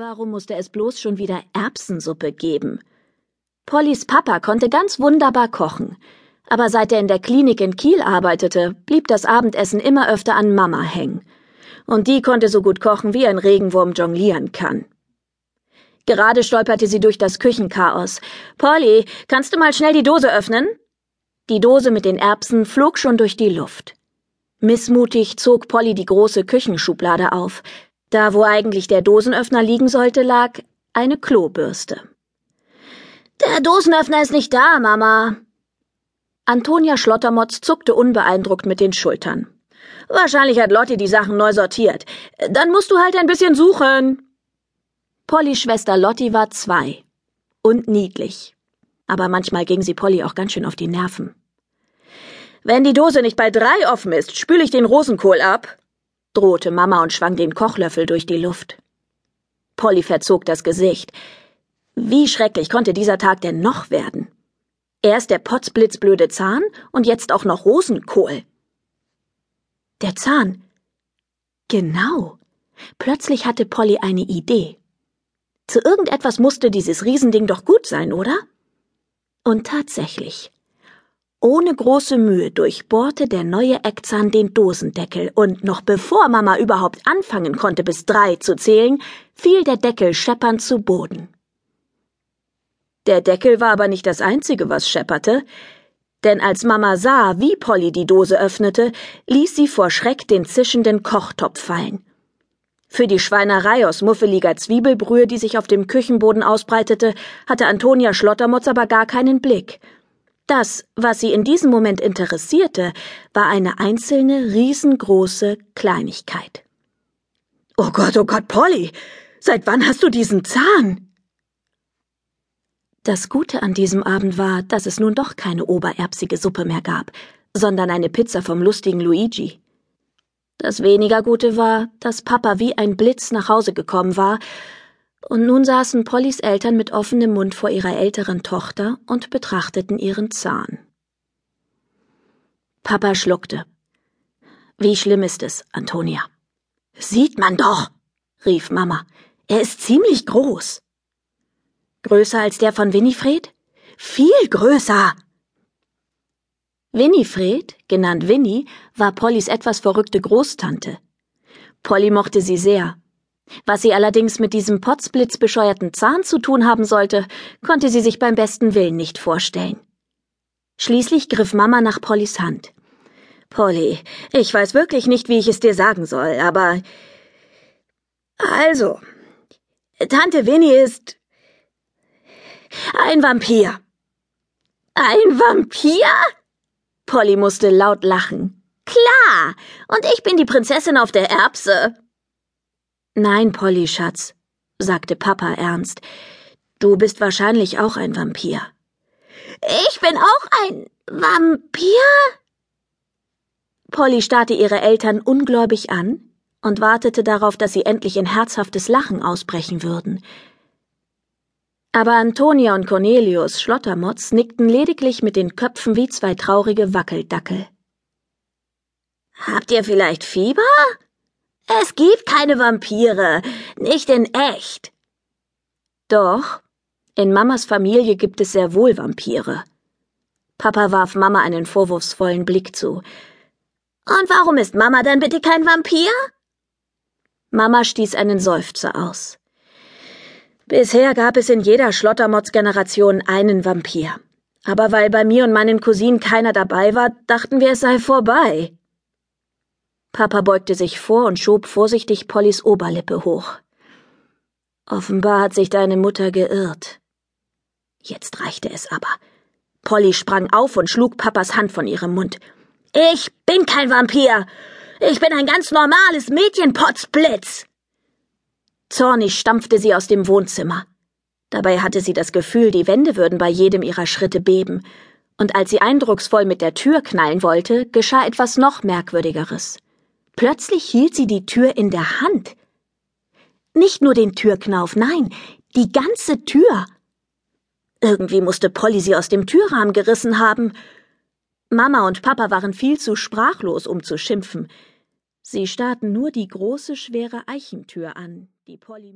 Warum musste es bloß schon wieder Erbsensuppe geben? Pollys Papa konnte ganz wunderbar kochen, aber seit er in der Klinik in Kiel arbeitete, blieb das Abendessen immer öfter an Mama hängen. Und die konnte so gut kochen, wie ein Regenwurm jonglieren kann. Gerade stolperte sie durch das Küchenchaos. Polly, kannst du mal schnell die Dose öffnen? Die Dose mit den Erbsen flog schon durch die Luft. Missmutig zog Polly die große Küchenschublade auf. Da, wo eigentlich der Dosenöffner liegen sollte, lag eine Klobürste. Der Dosenöffner ist nicht da, Mama. Antonia Schlottermotz zuckte unbeeindruckt mit den Schultern. Wahrscheinlich hat Lotti die Sachen neu sortiert. Dann musst du halt ein bisschen suchen. Pollys Schwester Lotti war zwei. Und niedlich. Aber manchmal ging sie Polly auch ganz schön auf die Nerven. Wenn die Dose nicht bei drei offen ist, spüle ich den Rosenkohl ab drohte Mama und schwang den Kochlöffel durch die Luft. Polly verzog das Gesicht. Wie schrecklich konnte dieser Tag denn noch werden? Erst der potzblitzblöde Zahn und jetzt auch noch Rosenkohl. Der Zahn. Genau. Plötzlich hatte Polly eine Idee. Zu irgendetwas musste dieses Riesending doch gut sein, oder? Und tatsächlich. Ohne große Mühe durchbohrte der neue Eckzahn den Dosendeckel, und noch bevor Mama überhaupt anfangen konnte, bis drei zu zählen, fiel der Deckel scheppernd zu Boden. Der Deckel war aber nicht das Einzige, was schepperte, denn als Mama sah, wie Polly die Dose öffnete, ließ sie vor Schreck den zischenden Kochtopf fallen. Für die Schweinerei aus muffeliger Zwiebelbrühe, die sich auf dem Küchenboden ausbreitete, hatte Antonia Schlottermotz aber gar keinen Blick – das, was sie in diesem Moment interessierte, war eine einzelne riesengroße Kleinigkeit. Oh Gott, oh Gott, Polly, seit wann hast du diesen Zahn? Das Gute an diesem Abend war, dass es nun doch keine obererbsige Suppe mehr gab, sondern eine Pizza vom lustigen Luigi. Das weniger Gute war, dass Papa wie ein Blitz nach Hause gekommen war und nun saßen Pollys Eltern mit offenem Mund vor ihrer älteren Tochter und betrachteten ihren Zahn. Papa schluckte. Wie schlimm ist es, Antonia? Sieht man doch, rief Mama. Er ist ziemlich groß. Größer als der von Winifred? Viel größer. Winifred, genannt Winnie, war Pollys etwas verrückte Großtante. Polly mochte sie sehr, was sie allerdings mit diesem potzblitzbescheuerten Zahn zu tun haben sollte, konnte sie sich beim besten Willen nicht vorstellen. Schließlich griff Mama nach Pollys Hand. Polly, ich weiß wirklich nicht, wie ich es dir sagen soll, aber. Also, Tante Winnie ist ein Vampir. Ein Vampir? Polly musste laut lachen. Klar, und ich bin die Prinzessin auf der Erbse. Nein, Polly, Schatz, sagte Papa ernst. Du bist wahrscheinlich auch ein Vampir. Ich bin auch ein Vampir? Polly starrte ihre Eltern ungläubig an und wartete darauf, dass sie endlich in herzhaftes Lachen ausbrechen würden. Aber Antonia und Cornelius Schlottermotz nickten lediglich mit den Köpfen wie zwei traurige Wackeldackel. Habt ihr vielleicht Fieber? Es gibt keine Vampire, nicht in echt. Doch, in Mamas Familie gibt es sehr wohl Vampire. Papa warf Mama einen vorwurfsvollen Blick zu. Und warum ist Mama dann bitte kein Vampir? Mama stieß einen Seufzer aus. Bisher gab es in jeder Schlottermotz-Generation einen Vampir. Aber weil bei mir und meinen Cousinen keiner dabei war, dachten wir, es sei vorbei. Papa beugte sich vor und schob vorsichtig Pollys Oberlippe hoch. Offenbar hat sich deine Mutter geirrt. Jetzt reichte es aber. Polly sprang auf und schlug Papas Hand von ihrem Mund. Ich bin kein Vampir. Ich bin ein ganz normales Mädchen, Potzblitz. Zornig stampfte sie aus dem Wohnzimmer. Dabei hatte sie das Gefühl, die Wände würden bei jedem ihrer Schritte beben, und als sie eindrucksvoll mit der Tür knallen wollte, geschah etwas noch Merkwürdigeres. Plötzlich hielt sie die Tür in der Hand. Nicht nur den Türknauf, nein, die ganze Tür. Irgendwie musste Polly sie aus dem Türrahmen gerissen haben. Mama und Papa waren viel zu sprachlos, um zu schimpfen. Sie starrten nur die große, schwere Eichentür an, die Polly